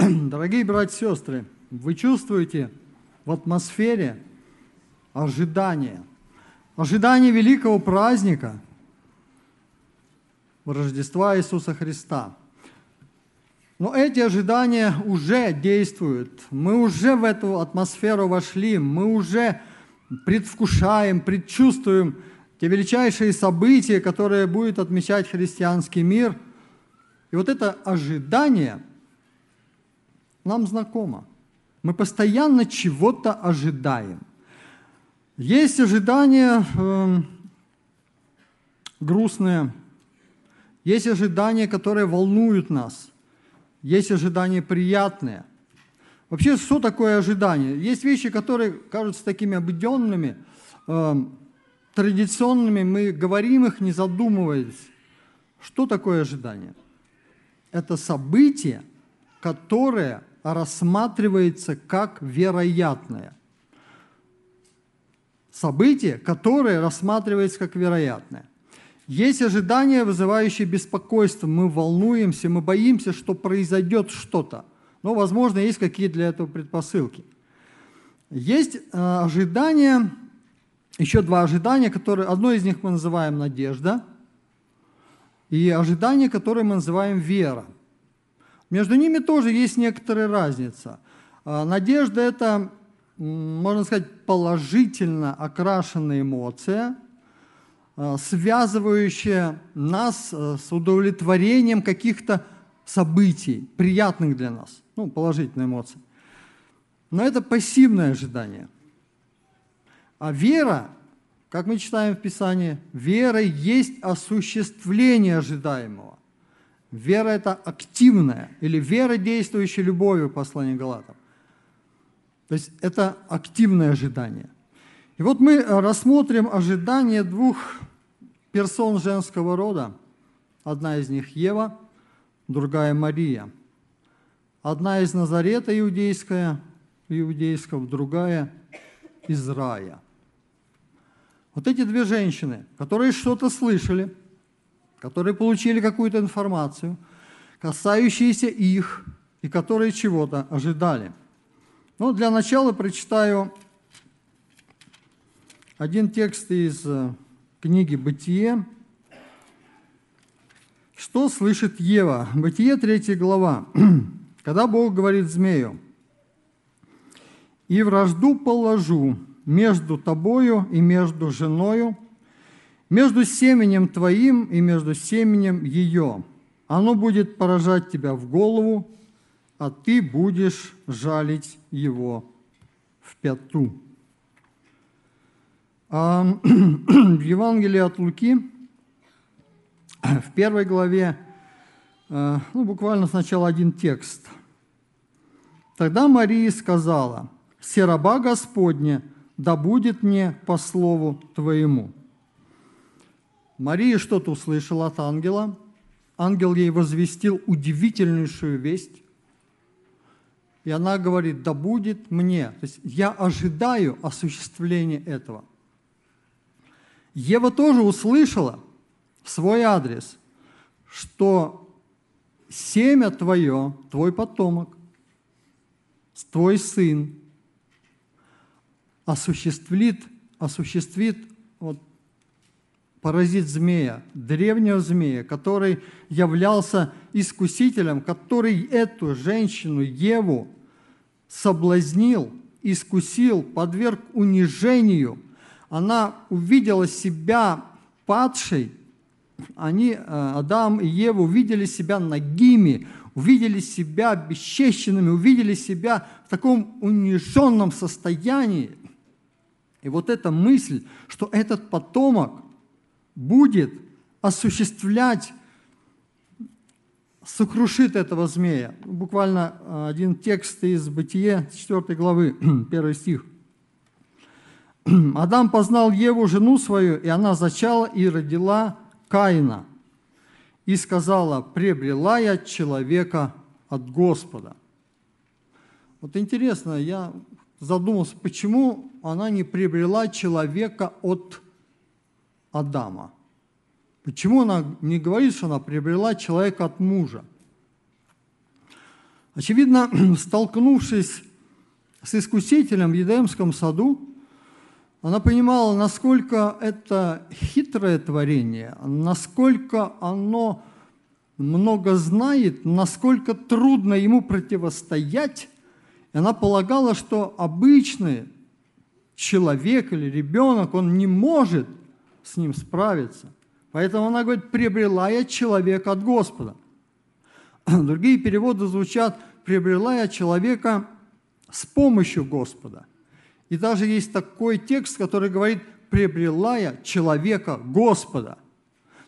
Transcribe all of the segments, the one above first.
Дорогие братья и сестры, вы чувствуете в атмосфере ожидание, ожидание великого праздника Рождества Иисуса Христа. Но эти ожидания уже действуют. Мы уже в эту атмосферу вошли, мы уже предвкушаем, предчувствуем те величайшие события, которые будет отмечать христианский мир. И вот это ожидание нам знакомо. Мы постоянно чего-то ожидаем. Есть ожидания э, грустные, есть ожидания, которые волнуют нас, есть ожидания приятные. Вообще, что такое ожидание? Есть вещи, которые кажутся такими обыденными, э, традиционными, мы говорим их, не задумываясь. Что такое ожидание? Это событие, которое рассматривается как вероятное. Событие, которое рассматривается как вероятное. Есть ожидания, вызывающие беспокойство. Мы волнуемся, мы боимся, что произойдет что-то. Но, возможно, есть какие-то для этого предпосылки. Есть э, ожидания, еще два ожидания, которые, одно из них мы называем надежда, и ожидание, которое мы называем вера – между ними тоже есть некоторая разница. А, надежда – это, можно сказать, положительно окрашенная эмоция, а, связывающая нас а, с удовлетворением каких-то событий, приятных для нас, ну, положительная эмоция. Но это пассивное ожидание. А вера, как мы читаем в Писании, вера есть осуществление ожидаемого. Вера – это активная, или вера, действующая любовью, послание Галатам. То есть это активное ожидание. И вот мы рассмотрим ожидание двух персон женского рода. Одна из них Ева, другая Мария. Одна из Назарета иудейская, иудейского, другая из рая. Вот эти две женщины, которые что-то слышали – которые получили какую-то информацию, касающуюся их, и которые чего-то ожидали. Ну, для начала прочитаю один текст из э, книги «Бытие». Что слышит Ева? Бытие, 3 глава. Когда Бог говорит змею, «И вражду положу между тобою и между женою, между семенем твоим и между семенем ее. Оно будет поражать тебя в голову, а ты будешь жалить его в пяту. В Евангелии от Луки, в первой главе, э, ну, буквально сначала один текст. Тогда Мария сказала, «Все раба Господня, да будет мне по слову Твоему». Мария что-то услышала от ангела. Ангел ей возвестил удивительнейшую весть. И она говорит, да будет мне. То есть я ожидаю осуществления этого. Ева тоже услышала в свой адрес, что семя твое, твой потомок, твой сын осуществит, осуществит поразит змея, древнего змея, который являлся искусителем, который эту женщину, Еву, соблазнил, искусил, подверг унижению. Она увидела себя падшей. Они, э, Адам и Ева, увидели себя нагими, увидели себя бесчещенными, увидели себя в таком униженном состоянии. И вот эта мысль, что этот потомок – будет осуществлять, сокрушит этого змея. Буквально э, один текст из Бытие 4 главы, 1 стих. Адам познал Еву, жену свою, и она зачала и родила Каина. И сказала, приобрела я человека от Господа. Вот интересно, я задумался, почему она не приобрела человека от Адама. Почему она не говорит, что она приобрела человека от мужа? Очевидно, столкнувшись с искусителем в Едемском саду, она понимала, насколько это хитрое творение, насколько оно много знает, насколько трудно ему противостоять. И она полагала, что обычный человек или ребенок, он не может с ним справиться. Поэтому она говорит, приобрела я человека от Господа. Другие переводы звучат, приобрела я человека с помощью Господа. И даже есть такой текст, который говорит, приобрела я человека Господа.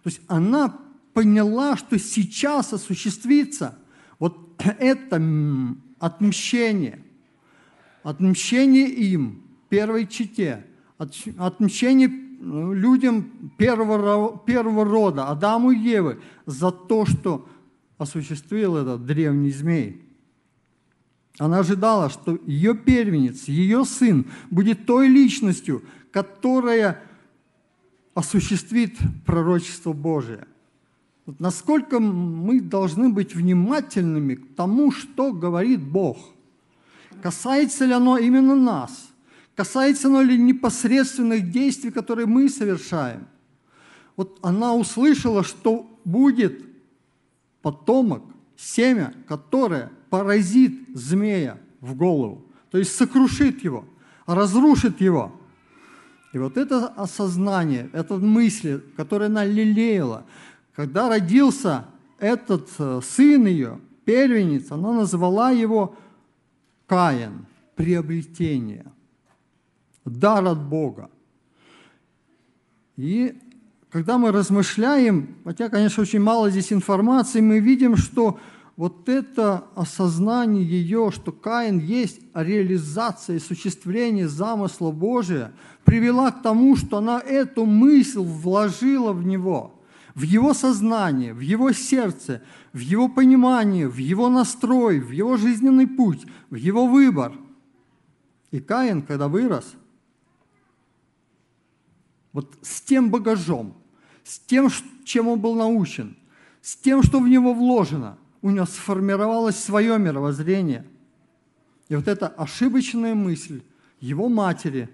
То есть она поняла, что сейчас осуществится вот это отмщение, отмщение им, первой чите, отмщение людям первого, первого рода, Адаму и Евы, за то, что осуществил этот древний змей. Она ожидала, что ее первенец, ее сын будет той личностью, которая осуществит пророчество Божие. Вот насколько мы должны быть внимательными к тому, что говорит Бог. Касается ли оно именно нас? Касается оно ли непосредственных действий, которые мы совершаем? Вот она услышала, что будет потомок, семя, которое поразит змея в голову, то есть сокрушит его, разрушит его. И вот это осознание, это мысли, которые она лелеяла, когда родился этот э, сын ее, первенец, она назвала его Каин, приобретение, дар от Бога. И когда мы размышляем, хотя, конечно, очень мало здесь информации, мы видим, что вот это осознание ее, что Каин есть реализация и осуществление замысла Божия, привела к тому, что она эту мысль вложила в него, в его сознание, в его сердце, в его понимание, в его настрой, в его жизненный путь, в его выбор. И Каин, когда вырос, вот с тем багажом, с тем, чем он был научен, с тем, что в него вложено, у него сформировалось свое мировоззрение. И вот эта ошибочная мысль его матери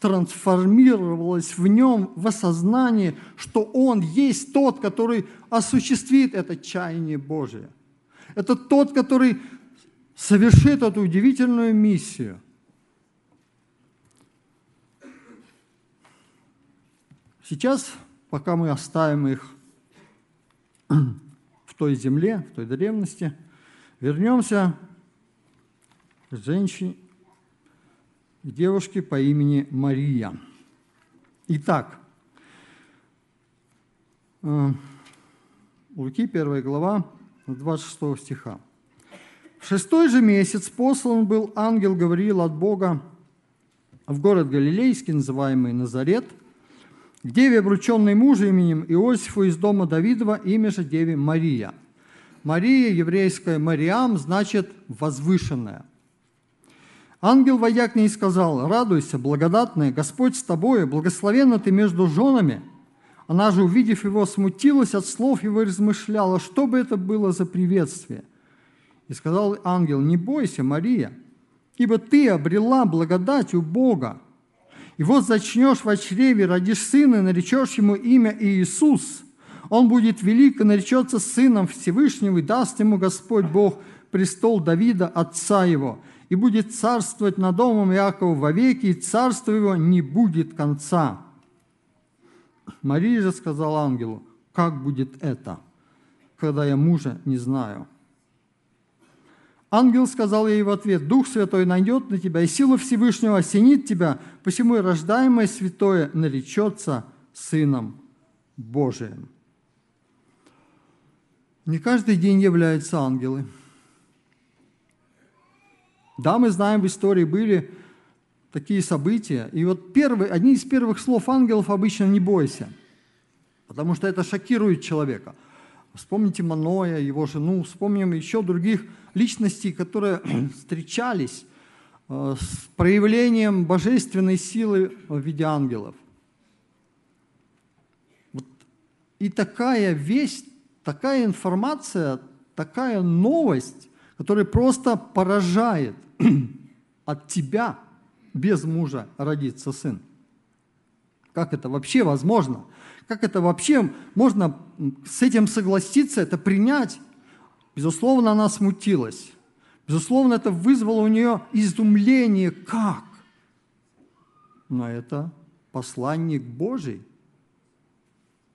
трансформировалась в нем в осознание, что он есть тот, который осуществит это чаяние Божие. Это тот, который совершит эту удивительную миссию. Сейчас, пока мы оставим их той земле, в той древности. Вернемся к женщине, к девушке по имени Мария. Итак, э, Луки, 1 глава, 26 стиха. В шестой же месяц послан был ангел Гавриил от Бога в город Галилейский, называемый Назарет – к деве, обрученной мужем именем Иосифу из дома Давидова, имя же деве Мария. Мария, еврейская Мариам, значит «возвышенная». Ангел, войдя к ней, сказал, «Радуйся, благодатная, Господь с тобой, благословенна ты между женами». Она же, увидев его, смутилась от слов его и размышляла, что бы это было за приветствие. И сказал ангел, «Не бойся, Мария, ибо ты обрела благодать у Бога, и вот зачнешь в чреве, родишь сына, наречешь ему имя Иисус. Он будет велик и наречется сыном Всевышнего, и даст ему Господь Бог престол Давида, отца его, и будет царствовать над домом Иакова вовеки, и царство его не будет конца. Мария же сказала ангелу, как будет это, когда я мужа не знаю? Ангел сказал ей в ответ, «Дух Святой найдет на тебя, и сила Всевышнего осенит тебя, посему и рождаемое святое наречется Сыном Божиим». Не каждый день являются ангелы. Да, мы знаем, в истории были такие события. И вот первый, одни из первых слов ангелов обычно «не бойся», потому что это шокирует человека – Вспомните Маноя, его жену, вспомним еще других личностей, которые встречались э, с проявлением божественной силы в виде ангелов. И такая весть, такая информация, такая новость, который просто поражает от тебя без мужа родится сын. Как это вообще возможно? Как это вообще можно с этим согласиться, это принять? Безусловно, она смутилась. Безусловно, это вызвало у нее изумление. Как? Но это посланник Божий.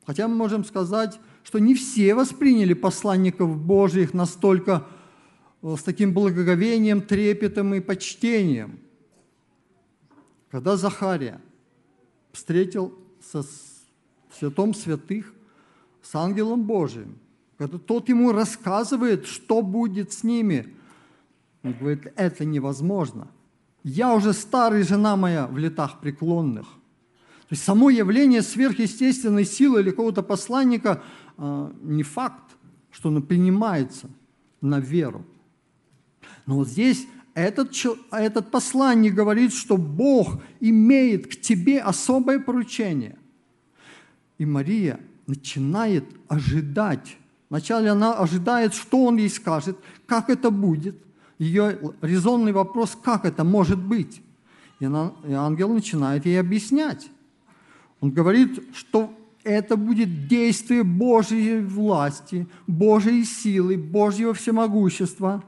Хотя мы можем сказать, что не все восприняли посланников Божьих настолько э, с таким благоговением, трепетом и почтением. Когда Захария встретил со святом святых с ангелом Божиим, когда тот ему рассказывает, что будет с ними, он говорит, это невозможно. Я уже старый, жена моя в летах преклонных. То есть само явление сверхъестественной силы или какого-то посланника э, не факт, что оно принимается на веру. Но вот здесь этот, этот посланник говорит, что Бог имеет к тебе особое поручение. И Мария начинает ожидать. Вначале она ожидает, что он ей скажет, как это будет. Ее резонный вопрос, как это может быть. И, она, и ангел начинает ей объяснять. Он говорит, что это будет действие Божьей власти, Божьей силы, Божьего всемогущества.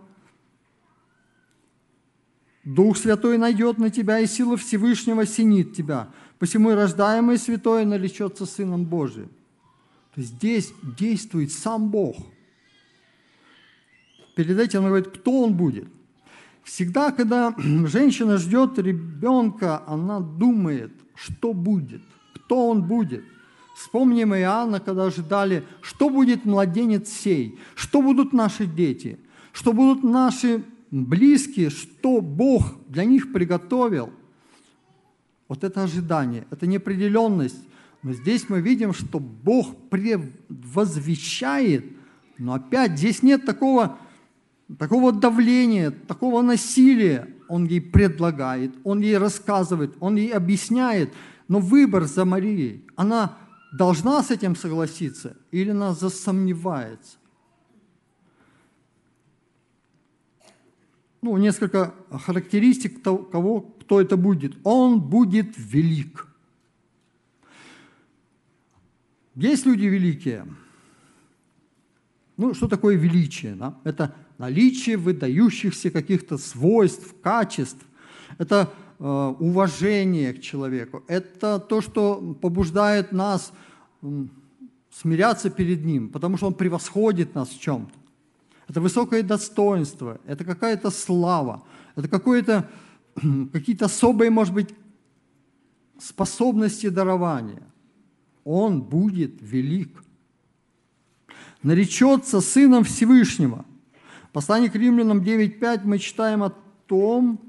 Дух Святой найдет на тебя, и сила Всевышнего синит тебя. Посему и рождаемое святое наречется Сыном Божиим. То есть здесь действует сам Бог. Перед этим он говорит, кто он будет. Всегда, когда женщина ждет ребенка, она думает, что будет кто он будет. Вспомним Иоанна, когда ожидали, что будет младенец сей, что будут наши дети, что будут наши близкие, что Бог для них приготовил. Вот это ожидание, это неопределенность. Но здесь мы видим, что Бог возвещает, но опять здесь нет такого, такого давления, такого насилия. Он ей предлагает, он ей рассказывает, он ей объясняет – но выбор за Марией, она должна с этим согласиться или она засомневается? Ну, несколько характеристик того, кто это будет. Он будет велик. Есть люди великие. Ну, что такое величие? Да? Это наличие выдающихся каких-то свойств, качеств. Это Э, уважение к человеку, это то, что побуждает нас смиряться перед Ним, потому что Он превосходит нас в чем-то. Это высокое достоинство, это какая-то слава, это какое-то, какие-то особые, может быть, способности дарования. Он будет велик. Наречется Сыном Всевышнего. Послание к римлянам 9.5 мы читаем о том,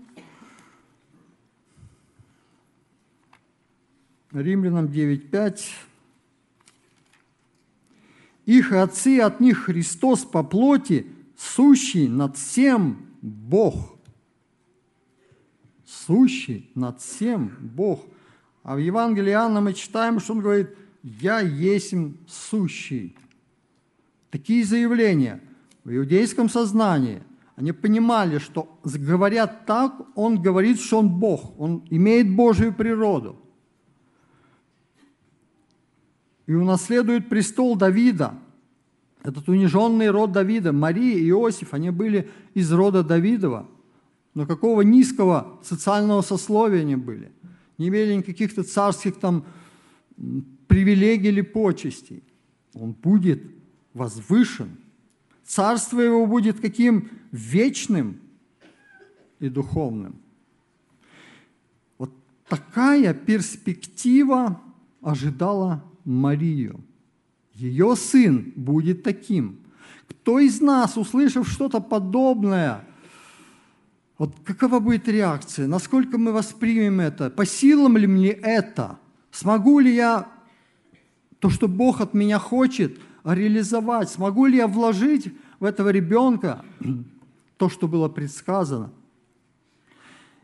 Римлянам 9.5. Их отцы, от них Христос по плоти, сущий над всем Бог. Сущий над всем Бог. А в Евангелии Иоанна мы читаем, что он говорит, «Я есть сущий». Такие заявления в иудейском сознании, они понимали, что говорят так, он говорит, что он Бог, он имеет Божию природу – и унаследует престол Давида. Этот униженный род Давида, Мария и Иосиф, они были из рода Давидова. Но какого низкого социального сословия они были. Не имели никаких-то царских там привилегий или почестей. Он будет возвышен. Царство его будет каким? Вечным и духовным. Вот такая перспектива ожидала Марию. Ее сын будет таким. Кто из нас, услышав что-то подобное, вот какова будет реакция? Насколько мы воспримем это? По силам ли мне это? Смогу ли я то, что Бог от меня хочет, реализовать? Смогу ли я вложить в этого ребенка то, что было предсказано?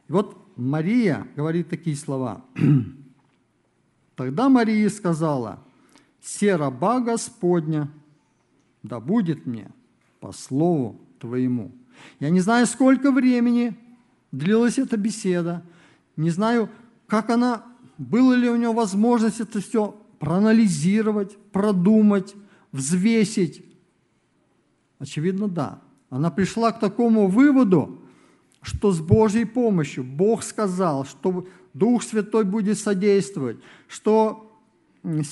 И вот Мария говорит такие слова. Тогда Мария сказала, «Се раба Господня, да будет мне по слову Твоему». Я не знаю, сколько времени длилась эта беседа, не знаю, как она, было ли у него возможность это все проанализировать, продумать, взвесить. Очевидно, да. Она пришла к такому выводу, что с Божьей помощью Бог сказал, что Дух Святой будет содействовать, что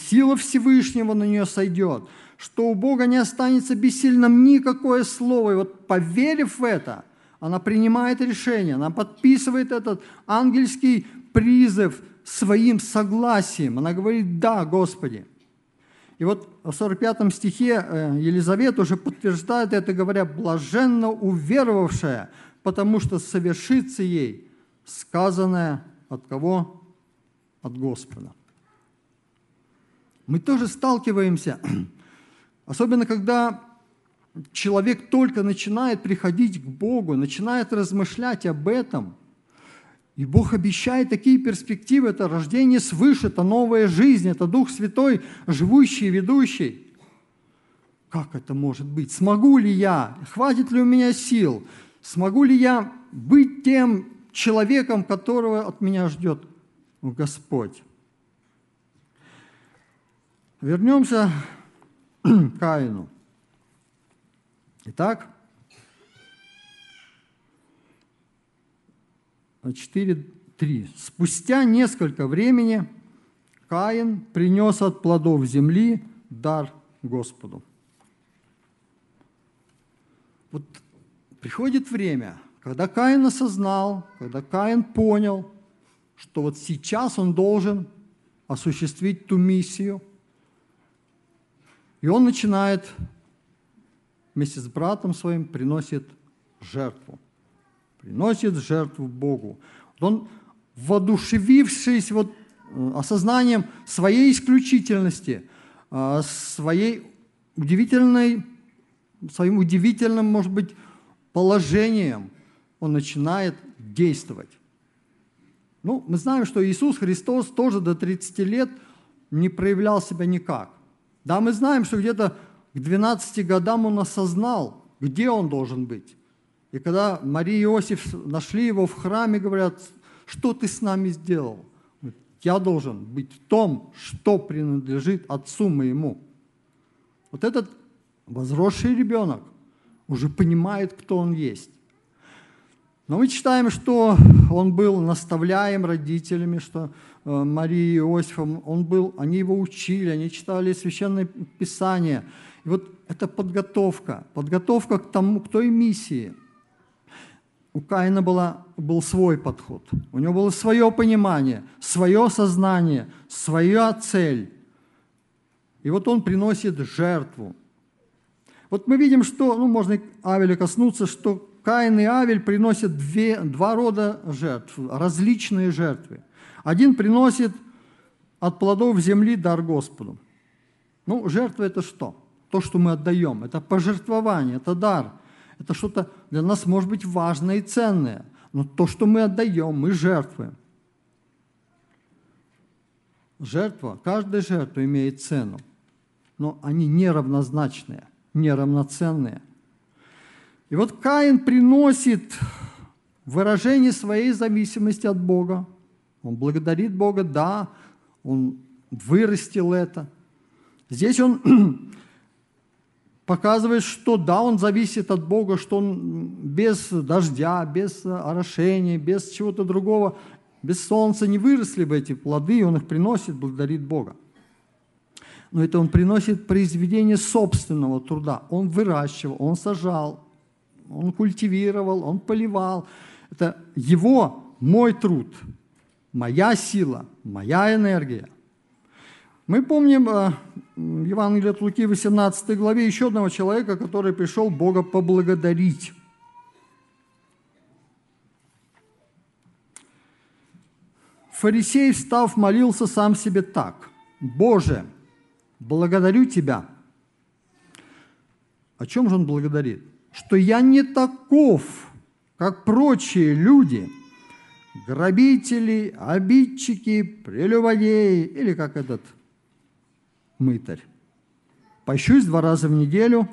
сила Всевышнего на нее сойдет, что у Бога не останется бессильным никакое слово. И вот поверив в это, она принимает решение, она подписывает этот ангельский призыв своим согласием. Она говорит «Да, Господи». И вот в 45 стихе э, Елизавета уже подтверждает это, говоря, «блаженно уверовавшая, потому что совершится ей сказанное от кого? От Господа». Мы тоже сталкиваемся, особенно когда человек только начинает приходить к Богу, начинает размышлять об этом – и Бог обещает такие перспективы. Это рождение свыше, это новая жизнь, это Дух Святой, живущий ведущий. Как это может быть? Смогу ли я? Хватит ли у меня сил? Смогу ли я быть тем человеком, которого от меня ждет Господь? Вернемся к Каину. Итак, 4.3. «Спустя несколько времени Каин принес от плодов земли дар Господу». Вот приходит время, когда Каин осознал, когда Каин понял, что вот сейчас он должен осуществить ту миссию, и он начинает вместе с братом своим приносит жертву приносит жертву Богу. Он, воодушевившись вот э, осознанием своей исключительности, э, своей удивительной, своим удивительным, может быть, положением, он начинает действовать. Ну, мы знаем, что Иисус Христос тоже до 30 лет не проявлял себя никак. Да, мы знаем, что где-то к 12 годам он осознал, где он должен быть. И когда Мария и Иосиф нашли его в храме, говорят, что ты с нами сделал? Я должен быть в том, что принадлежит отцу моему. Вот этот возросший ребенок уже понимает, кто он есть. Но мы читаем, что он был наставляем родителями, что э, Мария и Иосифом, он был, они его учили, они читали Священное Писание. И вот это подготовка, подготовка к, тому, к той миссии – у Каина была, был свой подход. У него было свое понимание, свое сознание, своя цель. И вот он приносит жертву. Вот мы видим, что, ну, можно Авеля коснуться, что Каин и Авель приносят две, два рода жертв, различные жертвы. Один приносит от плодов земли дар Господу. Ну, жертва – это что? То, что мы отдаем. Это пожертвование, это дар – это что-то для нас может быть важное и ценное. Но то, что мы отдаем, мы жертвуем. Жертва, каждая жертва имеет цену, но они неравнозначные, неравноценные. И вот Каин приносит выражение своей зависимости от Бога. Он благодарит Бога, да, он вырастил это. Здесь он показывает, что да, он зависит от Бога, что он без дождя, без орошения, без чего-то другого, без солнца не выросли бы эти плоды, и он их приносит, благодарит Бога. Но это он приносит произведение собственного труда. Он выращивал, он сажал, он культивировал, он поливал. Это его, мой труд, моя сила, моя энергия – мы помним э, в Евангелии от Луки 18 главе еще одного человека, который пришел Бога поблагодарить. Фарисей, встав, молился сам себе так. «Боже, благодарю Тебя». О чем же он благодарит? Что я не таков, как прочие люди, грабители, обидчики, прелюбодеи, или как этот – мытарь. Пощусь два раза в неделю,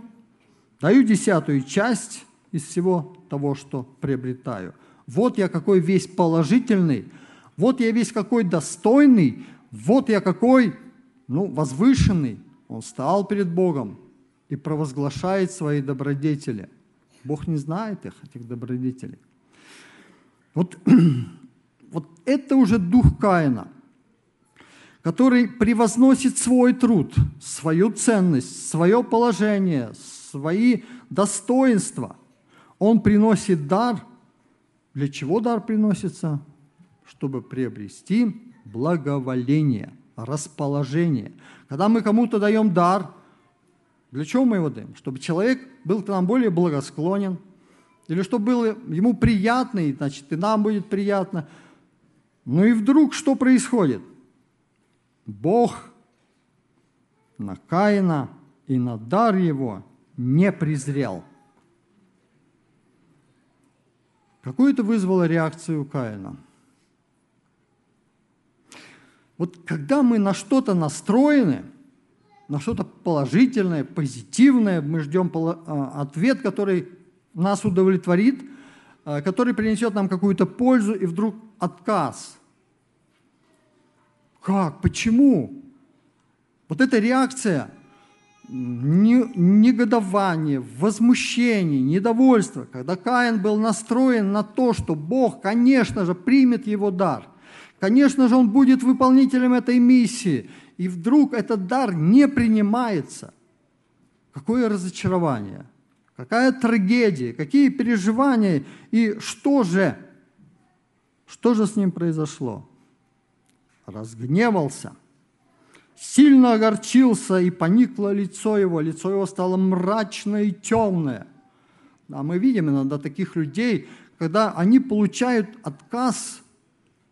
даю десятую часть из всего того, что приобретаю. Вот я какой весь положительный, вот я весь какой достойный, вот я какой, ну, возвышенный. Он стал перед Богом и провозглашает свои добродетели. Бог не знает их, этих добродетелей. Вот, вот это уже дух Каина, который превозносит свой труд, свою ценность, свое положение, свои достоинства. Он приносит дар. Для чего дар приносится? Чтобы приобрести благоволение, расположение. Когда мы кому-то даем дар, для чего мы его даем? Чтобы человек был к нам более благосклонен, или чтобы было ему приятно, и значит и нам будет приятно. Ну и вдруг что происходит? Бог на Каина и на дар его не презрел. Какую это вызвало реакцию Каина? Вот когда мы на что-то настроены, на что-то положительное, позитивное, мы ждем а, ответ, который нас удовлетворит, а, который принесет нам какую-то пользу, и вдруг отказ. Как? Почему? Вот эта реакция негодование, возмущение, недовольство, когда Каин был настроен на то, что Бог, конечно же, примет его дар, конечно же, он будет выполнителем этой миссии, и вдруг этот дар не принимается. Какое разочарование, какая трагедия, какие переживания, и что же, что же с ним произошло? Разгневался, сильно огорчился, и поникло лицо его, лицо его стало мрачное и темное. А мы видим иногда таких людей, когда они получают отказ,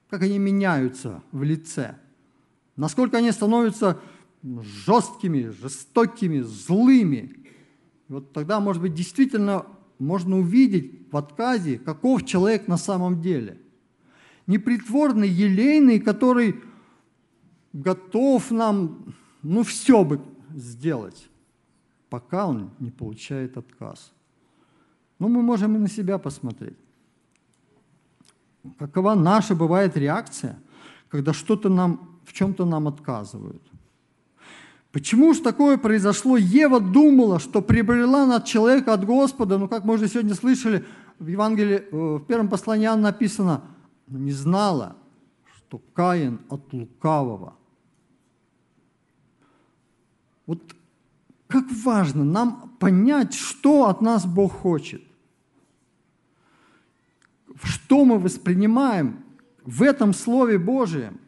как они меняются в лице – насколько они становятся жесткими, жестокими, злыми. Вот тогда, может быть, действительно можно увидеть в отказе, каков человек на самом деле. Непритворный, елейный, который готов нам, ну, все бы сделать, пока он не получает отказ. Ну, мы можем и на себя посмотреть. Какова наша бывает реакция, когда что-то нам в чем-то нам отказывают. Почему же такое произошло? Ева думала, что приобрела над человека от Господа, ну, как мы уже сегодня слышали, в Евангелии, э, в первом послании написано, не знала, что Каин от лукавого. Вот как важно нам понять, что от нас Бог хочет. Что мы воспринимаем в этом Слове Божьем.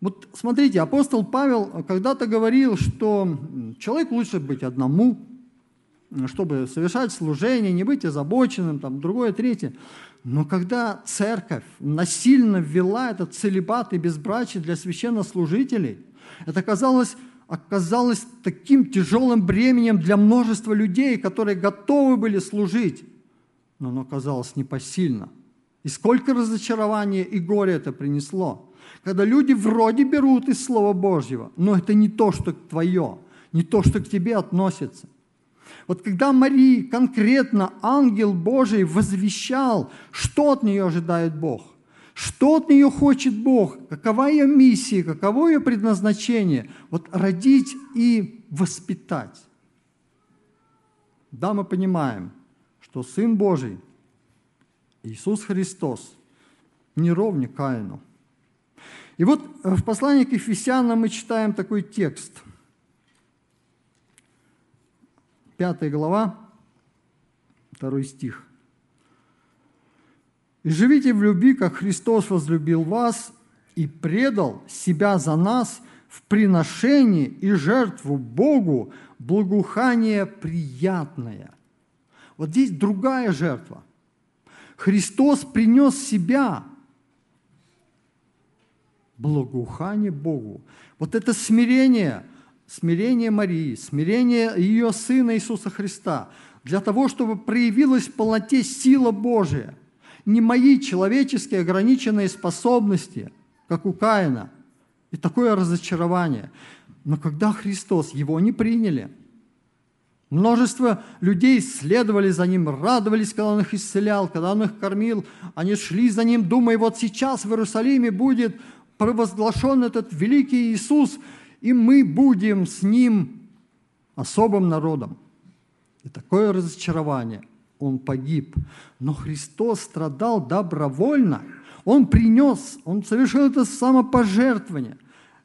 Вот смотрите, апостол Павел когда-то говорил, что человек лучше быть одному, чтобы совершать служение, не быть озабоченным, там, другое, третье. Но когда церковь насильно ввела этот целебат и безбрачие для священнослужителей, это оказалось, оказалось таким тяжелым бременем для множества людей, которые готовы были служить, но оно оказалось непосильно. И сколько разочарования и горя это принесло когда люди вроде берут из Слова Божьего, но это не то, что твое, не то, что к тебе относится. Вот когда Марии конкретно ангел Божий возвещал, что от нее ожидает Бог, что от нее хочет Бог, какова ее миссия, каково ее предназначение, вот родить и воспитать. Да, мы понимаем, что Сын Божий, Иисус Христос, не ровня Каину – и вот в послании к Ефесянам мы читаем такой текст. Пятая глава, второй стих. «И живите в любви, как Христос возлюбил вас и предал себя за нас в приношении и жертву Богу благоухание приятное». Вот здесь другая жертва. Христос принес себя – благоухание Богу. Вот это смирение, смирение Марии, смирение ее Сына Иисуса Христа, для того, чтобы проявилась в полноте сила Божия. Не мои человеческие ограниченные способности, как у Каина, и такое разочарование. Но когда Христос, его не приняли, Множество людей следовали за ним, радовались, когда он их исцелял, когда он их кормил. Они шли за ним, думая, вот сейчас в Иерусалиме будет провозглашен этот великий Иисус, и мы будем с ним особым народом. И такое разочарование. Он погиб. Но Христос страдал добровольно. Он принес, он совершил это самопожертвование.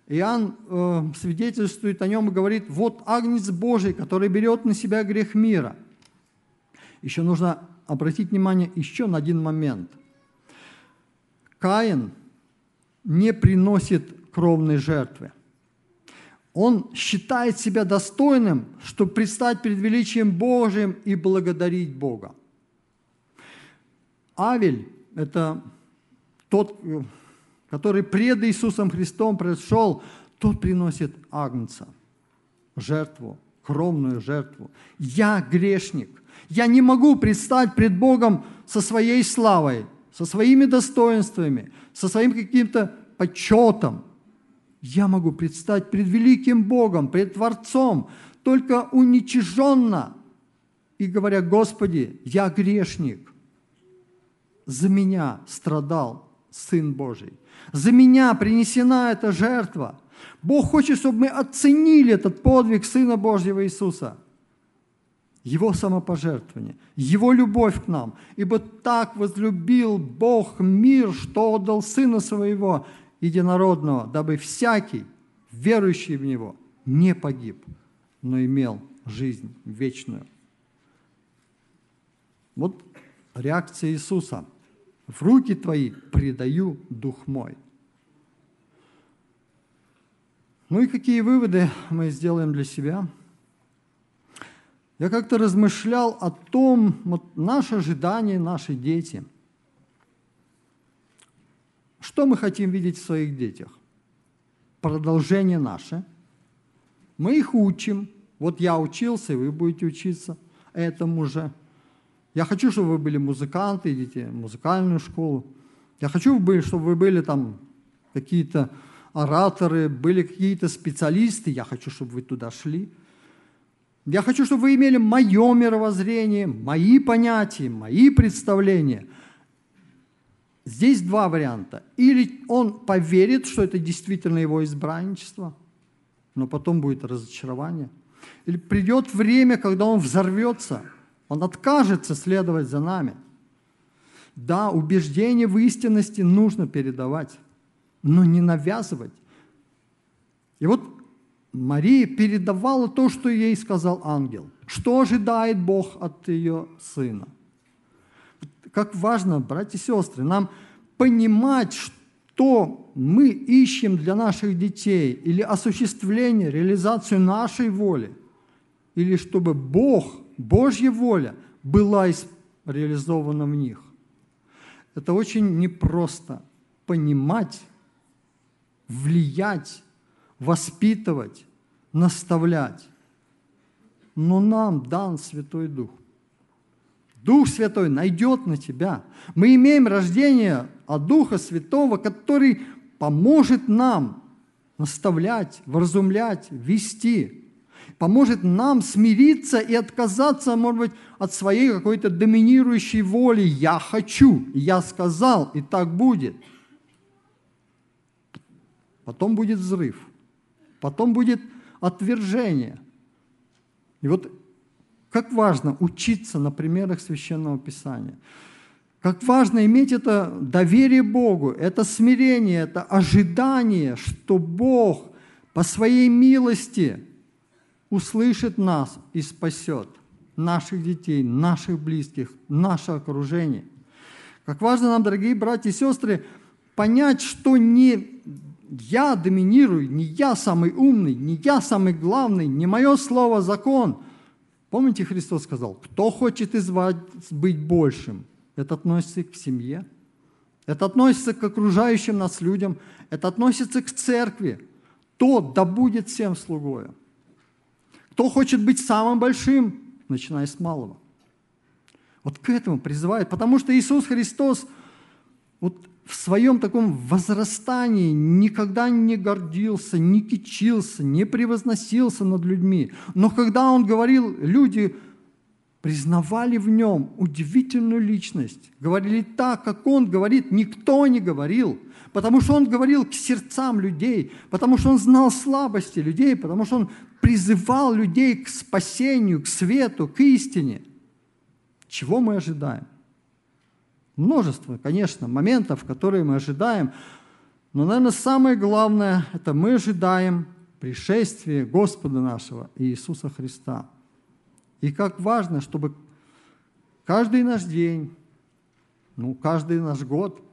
Иоанн э, свидетельствует о нем и говорит, вот Агнец Божий, который берет на себя грех мира. Еще нужно обратить внимание еще на один момент. Каин не приносит кровной жертвы. Он считает себя достойным, чтобы предстать перед величием Божьим и благодарить Бога. Авель – это тот, который пред Иисусом Христом пришел, тот приносит агнца, жертву, кровную жертву. Я грешник. Я не могу предстать пред Богом со своей славой, со своими достоинствами, со своим каким-то почетом. Я могу предстать пред великим Богом, пред Творцом, только уничиженно и говоря, Господи, я грешник. За меня страдал Сын Божий. За меня принесена эта жертва. Бог хочет, чтобы мы оценили этот подвиг Сына Божьего Иисуса. Его самопожертвование, Его любовь к нам. Ибо так возлюбил Бог мир, что отдал Сына Своего Единородного, дабы всякий, верующий в Него, не погиб, но имел жизнь вечную. Вот реакция Иисуса – в руки Твои предаю дух мой. Ну и какие выводы мы сделаем для себя? Я как-то размышлял о том, вот наше ожидание, наши дети. Что мы хотим видеть в своих детях? Продолжение наше. Мы их учим. Вот я учился, и вы будете учиться этому же. Я хочу, чтобы вы были музыканты, идите в музыкальную школу. Я хочу, чтобы вы были там какие-то ораторы, были какие-то специалисты. Я хочу, чтобы вы туда шли. Я хочу, чтобы вы имели мое мировоззрение, мои понятия, мои представления. Здесь два варианта. Или он поверит, что это действительно его избранничество, но потом будет разочарование. Или придет время, когда он взорвется – он откажется следовать за нами. Да, убеждение в истинности нужно передавать, но не навязывать. И вот Мария передавала то, что ей сказал ангел. Что ожидает Бог от ее сына? Как важно, братья и сестры, нам понимать, что мы ищем для наших детей, или осуществление, реализацию нашей воли, или чтобы Бог Божья воля была реализована в них. Это очень непросто понимать, влиять, воспитывать, наставлять. Но нам дан Святой Дух. Дух Святой найдет на тебя. Мы имеем рождение от Духа Святого, который поможет нам наставлять, вразумлять, вести поможет нам смириться и отказаться, может быть, от своей какой-то доминирующей воли. Я хочу, я сказал, и так будет. Потом будет взрыв, потом будет отвержение. И вот как важно учиться на примерах Священного Писания. Как важно иметь это доверие Богу, это смирение, это ожидание, что Бог по своей милости – услышит нас и спасет наших детей, наших близких, наше окружение. Как важно нам, дорогие братья и сестры, понять, что не я доминирую, не я самый умный, не я самый главный, не мое слово закон. Помните, Христос сказал, кто хочет из вас быть большим, это относится к семье, это относится к окружающим нас людям, это относится к церкви. Тот да будет всем слугою. Кто хочет быть самым большим, начиная с малого. Вот к этому призывает, потому что Иисус Христос вот в своем таком возрастании никогда не гордился, не кичился, не превозносился над людьми. Но когда он говорил, люди признавали в нем удивительную личность, говорили так, как он говорит, никто не говорил, потому что он говорил к сердцам людей, потому что он знал слабости людей, потому что он призывал людей к спасению, к свету, к истине. Чего мы ожидаем? Множество, конечно, моментов, которые мы ожидаем. Но, наверное, самое главное – это мы ожидаем пришествия Господа нашего Иисуса Христа. И как важно, чтобы каждый наш день, ну, каждый наш год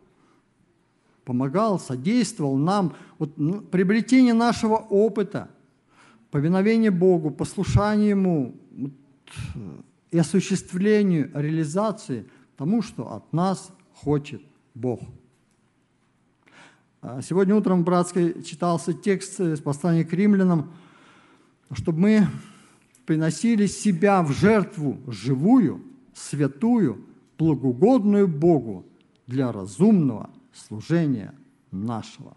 помогал, содействовал нам вот, ну, приобретение нашего опыта, повиновение Богу, послушание Ему вот, и осуществлению, реализации – тому, что от нас хочет Бог. А сегодня утром в Братской читался текст из послания к римлянам, чтобы мы приносили себя в жертву живую, святую, благоугодную Богу для разумного служения нашего.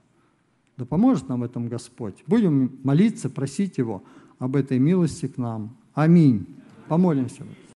Да поможет нам в этом Господь. Будем молиться, просить Его об этой милости к нам. Аминь. Помолимся.